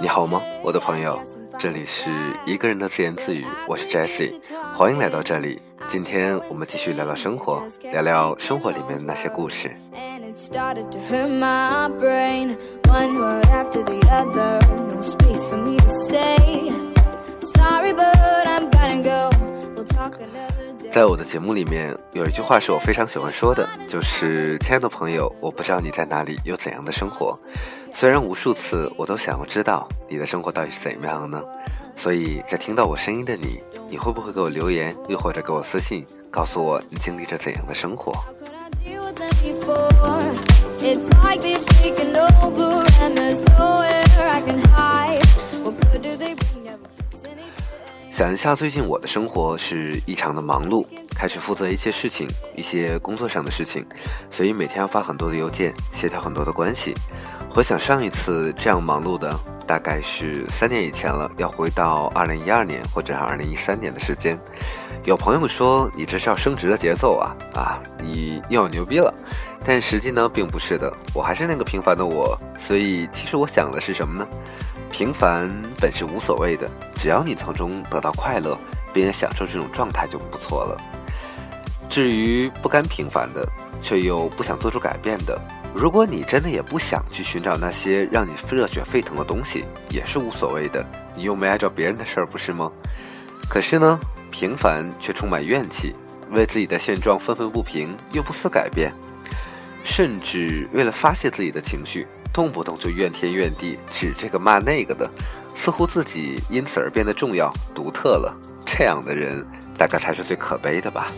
你好吗，我的朋友？这里是一个人的自言自语，我是 Jesse，欢迎来到这里。今天我们继续聊聊生活，聊聊生活里面的那些故事。在我的节目里面，有一句话是我非常喜欢说的，就是“亲爱的朋友，我不知道你在哪里，有怎样的生活。虽然无数次我都想要知道你的生活到底是怎么样呢？所以在听到我声音的你，你会不会给我留言，又或者给我私信，告诉我你经历着怎样的生活？”想一下，最近我的生活是异常的忙碌，开始负责一些事情，一些工作上的事情，所以每天要发很多的邮件，协调很多的关系。回想上一次这样忙碌的，大概是三年以前了，要回到二零一二年或者二零一三年的时间。有朋友说你这是要升职的节奏啊啊，你又要牛逼了，但实际呢并不是的，我还是那个平凡的我。所以其实我想的是什么呢？平凡本是无所谓的，只要你从中得到快乐，并且享受这种状态就不错了。至于不甘平凡的，却又不想做出改变的，如果你真的也不想去寻找那些让你热血沸腾的东西，也是无所谓的。你又没碍着别人的事儿，不是吗？可是呢，平凡却充满怨气，为自己的现状愤愤不平，又不思改变，甚至为了发泄自己的情绪。动不动就怨天怨地，指这个骂那个的，似乎自己因此而变得重要、独特了。这样的人，大概才是最可悲的吧。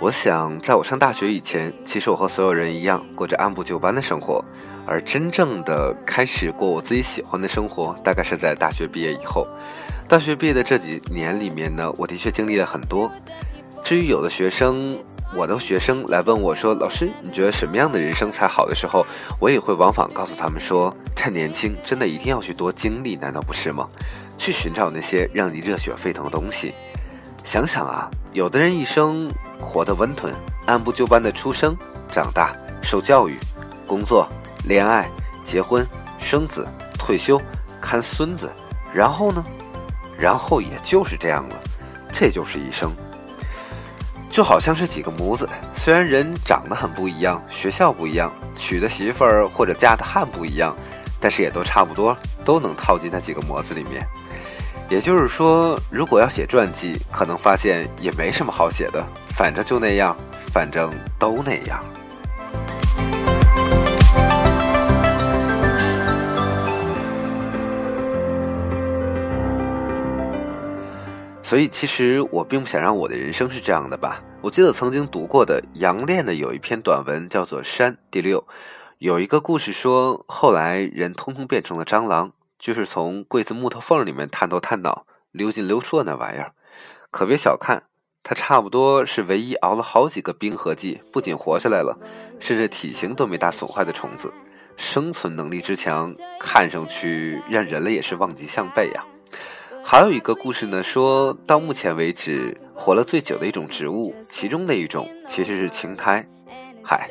我想，在我上大学以前，其实我和所有人一样，过着按部就班的生活。而真正的开始过我自己喜欢的生活，大概是在大学毕业以后。大学毕业的这几年里面呢，我的确经历了很多。至于有的学生，我的学生来问我说：“老师，你觉得什么样的人生才好的时候？”我也会往返告诉他们说：“趁年轻，真的一定要去多经历，难道不是吗？去寻找那些让你热血沸腾的东西。想想啊，有的人一生活得温吞，按部就班的出生、长大、受教育、工作。”恋爱、结婚、生子、退休、看孙子，然后呢？然后也就是这样了，这就是一生。就好像是几个模子，虽然人长得很不一样，学校不一样，娶的媳妇儿或者嫁的汉不一样，但是也都差不多，都能套进那几个模子里面。也就是说，如果要写传记，可能发现也没什么好写的，反正就那样，反正都那样。所以，其实我并不想让我的人生是这样的吧。我记得曾经读过的杨炼的有一篇短文，叫做《山》第六，有一个故事说，后来人通通变成了蟑螂，就是从柜子木头缝里面探头探脑溜进溜出的那玩意儿。可别小看它，差不多是唯一熬了好几个冰河季，不仅活下来了，甚至体型都没大损坏的虫子，生存能力之强，看上去让人类也是望极项背呀。还有一个故事呢，说到目前为止活了最久的一种植物，其中的一种其实是青苔。嗨，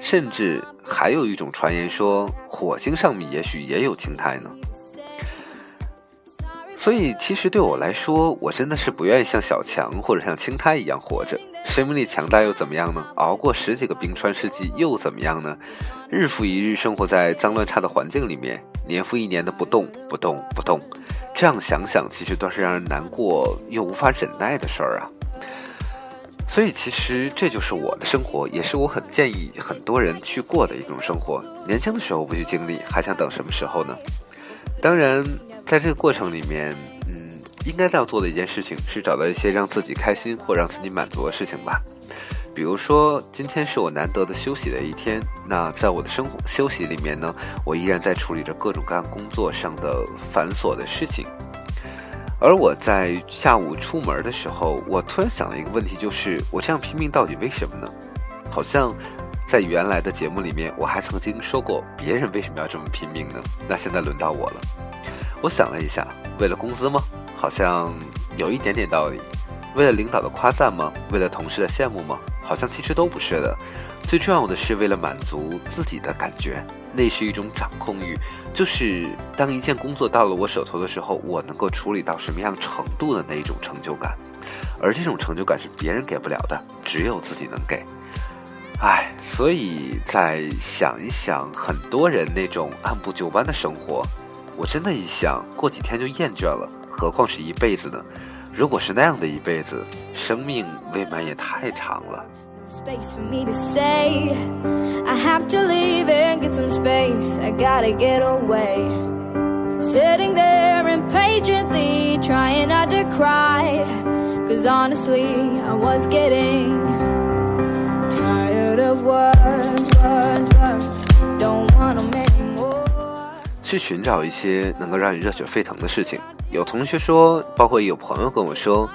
甚至还有一种传言说，火星上面也许也有青苔呢。所以，其实对我来说，我真的是不愿意像小强或者像青苔一样活着。生命力强大又怎么样呢？熬过十几个冰川世纪又怎么样呢？日复一日生活在脏乱差的环境里面，年复一年的不动不动不动。这样想想，其实都是让人难过又无法忍耐的事儿啊。所以，其实这就是我的生活，也是我很建议很多人去过的一种生活。年轻的时候不去经历，还想等什么时候呢？当然，在这个过程里面，嗯，应该要做的一件事情是找到一些让自己开心或让自己满足的事情吧。比如说，今天是我难得的休息的一天。那在我的生活休息里面呢，我依然在处理着各种各样工作上的繁琐的事情。而我在下午出门的时候，我突然想了一个问题，就是我这样拼命到底为什么呢？好像在原来的节目里面，我还曾经说过别人为什么要这么拼命呢？那现在轮到我了。我想了一下，为了工资吗？好像有一点点道理。为了领导的夸赞吗？为了同事的羡慕吗？好像其实都不是的。最重要的是为了满足自己的感觉，那是一种掌控欲，就是当一件工作到了我手头的时候，我能够处理到什么样程度的那一种成就感。而这种成就感是别人给不了的，只有自己能给。唉，所以再想一想，很多人那种按部就班的生活，我真的一想过几天就厌倦了，何况是一辈子呢？如果是那样的一辈子，生命未免也太长了。 去寻找一些能够让你热血沸腾的事情。有同学说，包括有朋友跟我说，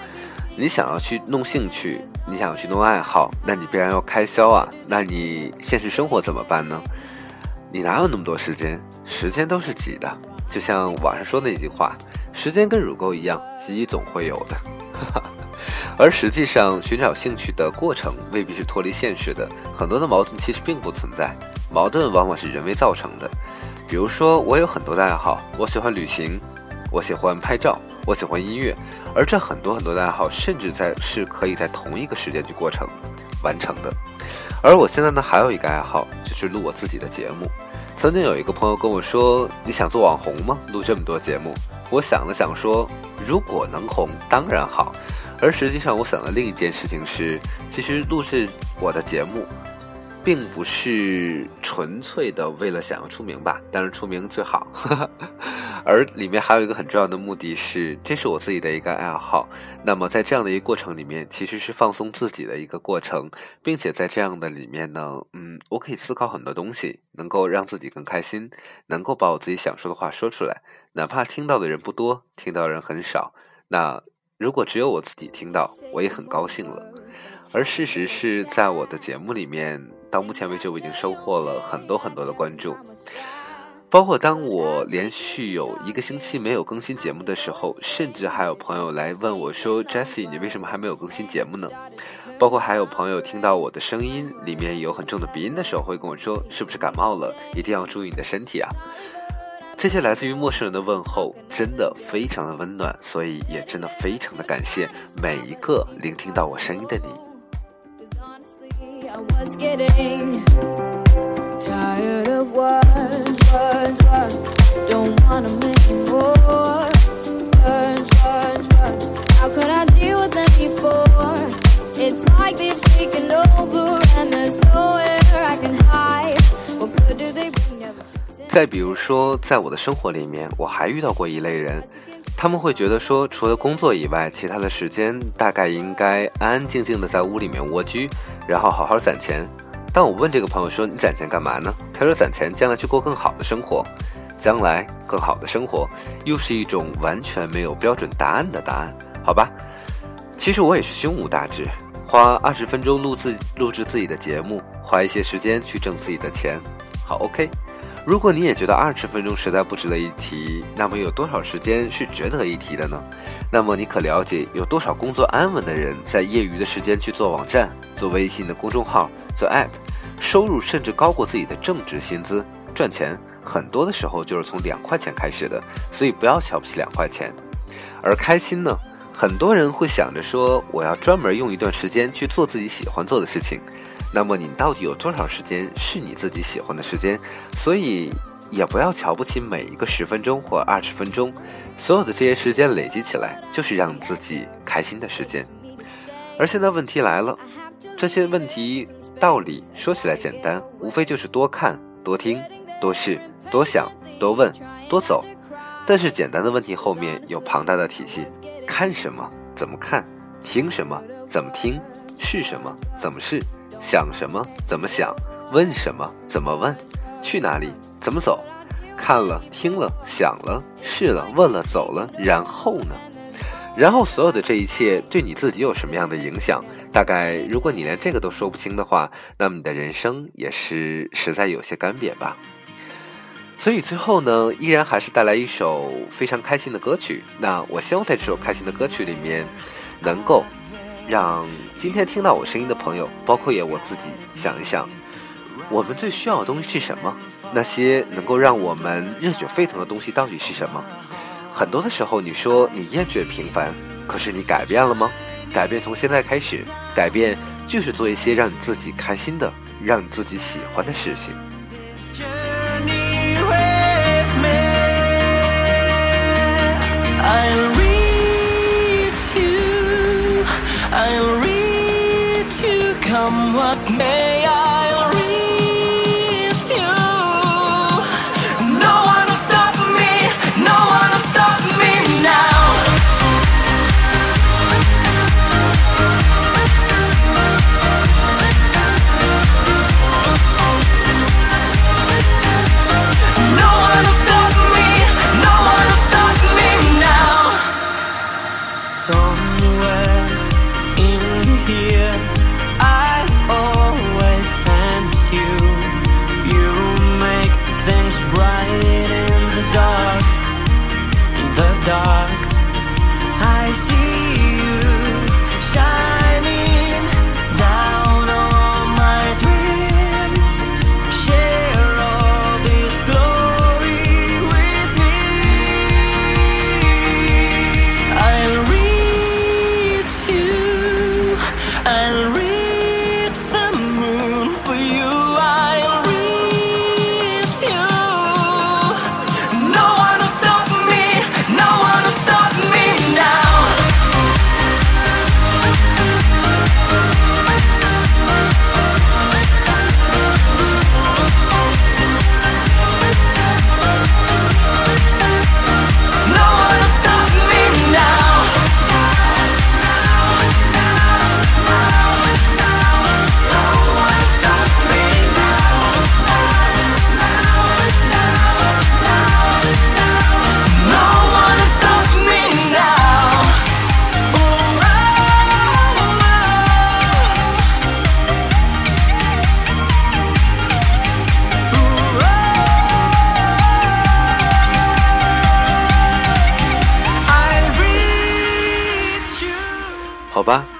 你想要去弄兴趣，你想要去弄爱好，那你必然要开销啊。那你现实生活怎么办呢？你哪有那么多时间？时间都是挤的，就像网上说那句话：“时间跟乳沟一样，挤总会有的。”而实际上，寻找兴趣的过程未必是脱离现实的，很多的矛盾其实并不存在，矛盾往往是人为造成的。比如说，我有很多的爱好，我喜欢旅行，我喜欢拍照，我喜欢音乐，而这很多很多的爱好，甚至在是可以在同一个时间去过程完成的。而我现在呢，还有一个爱好，就是录我自己的节目。曾经有一个朋友跟我说：“你想做网红吗？录这么多节目？”我想了想说：“如果能红，当然好。”而实际上，我想的另一件事情是，其实录制我的节目，并不是纯粹的为了想要出名吧，当然出名最好。而里面还有一个很重要的目的是，这是我自己的一个爱好。那么在这样的一个过程里面，其实是放松自己的一个过程，并且在这样的里面呢，嗯，我可以思考很多东西，能够让自己更开心，能够把我自己想说的话说出来，哪怕听到的人不多，听到的人很少，那。如果只有我自己听到，我也很高兴了。而事实是在我的节目里面，到目前为止，我已经收获了很多很多的关注。包括当我连续有一个星期没有更新节目的时候，甚至还有朋友来问我说：“Jessie，你为什么还没有更新节目呢？”包括还有朋友听到我的声音里面有很重的鼻音的时候，会跟我说：“是不是感冒了？一定要注意你的身体啊！”这些来自于陌生人的问候，真的非常的温暖，所以也真的非常的感谢每一个聆听到我声音的你。再比如说，在我的生活里面，我还遇到过一类人，他们会觉得说，除了工作以外，其他的时间大概应该安安静静的在屋里面蜗居，然后好好攒钱。当我问这个朋友说：“你攒钱干嘛呢？”他说：“攒钱将来去过更好的生活。”将来更好的生活，又是一种完全没有标准答案的答案，好吧？其实我也是胸无大志，花二十分钟录制录制自己的节目，花一些时间去挣自己的钱，好 OK。如果你也觉得二十分钟实在不值得一提，那么有多少时间是值得一提的呢？那么你可了解有多少工作安稳的人在业余的时间去做网站、做微信的公众号、做 App，收入甚至高过自己的正职薪资，赚钱很多的时候就是从两块钱开始的，所以不要瞧不起两块钱。而开心呢？很多人会想着说，我要专门用一段时间去做自己喜欢做的事情。那么你到底有多少时间是你自己喜欢的时间？所以也不要瞧不起每一个十分钟或二十分钟，所有的这些时间累积起来就是让自己开心的时间。而现在问题来了，这些问题道理说起来简单，无非就是多看、多听、多试、多想、多问、多走。但是简单的问题后面有庞大的体系：看什么？怎么看？听什么？怎么听？是什么？怎么试？想什么？怎么想？问什么？怎么问？去哪里？怎么走？看了，听了，想了，试了，问了，走了，然后呢？然后所有的这一切对你自己有什么样的影响？大概如果你连这个都说不清的话，那么你的人生也是实在有些干瘪吧。所以最后呢，依然还是带来一首非常开心的歌曲。那我希望在这首开心的歌曲里面，能够让今天听到我声音的朋友，包括也我自己，想一想，我们最需要的东西是什么？那些能够让我们热血沸腾的东西到底是什么？很多的时候，你说你厌倦平凡，可是你改变了吗？改变从现在开始，改变就是做一些让你自己开心的、让你自己喜欢的事情。好吧，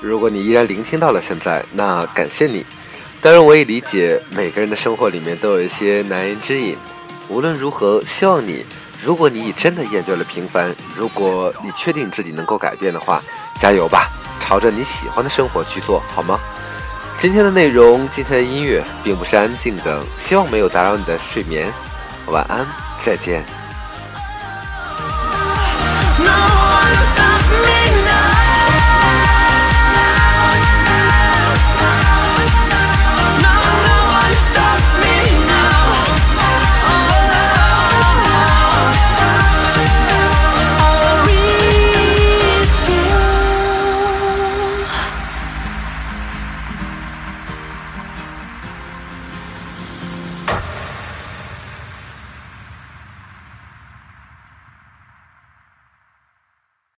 如果你依然聆听到了现在，那感谢你。当然，我也理解每个人的生活里面都有一些难言之隐。无论如何，希望你，如果你已真的厌倦了平凡，如果你确定自己能够改变的话，加油吧，朝着你喜欢的生活去做好吗？今天的内容，今天的音乐并不是安静的，希望没有打扰你的睡眠。晚安，再见。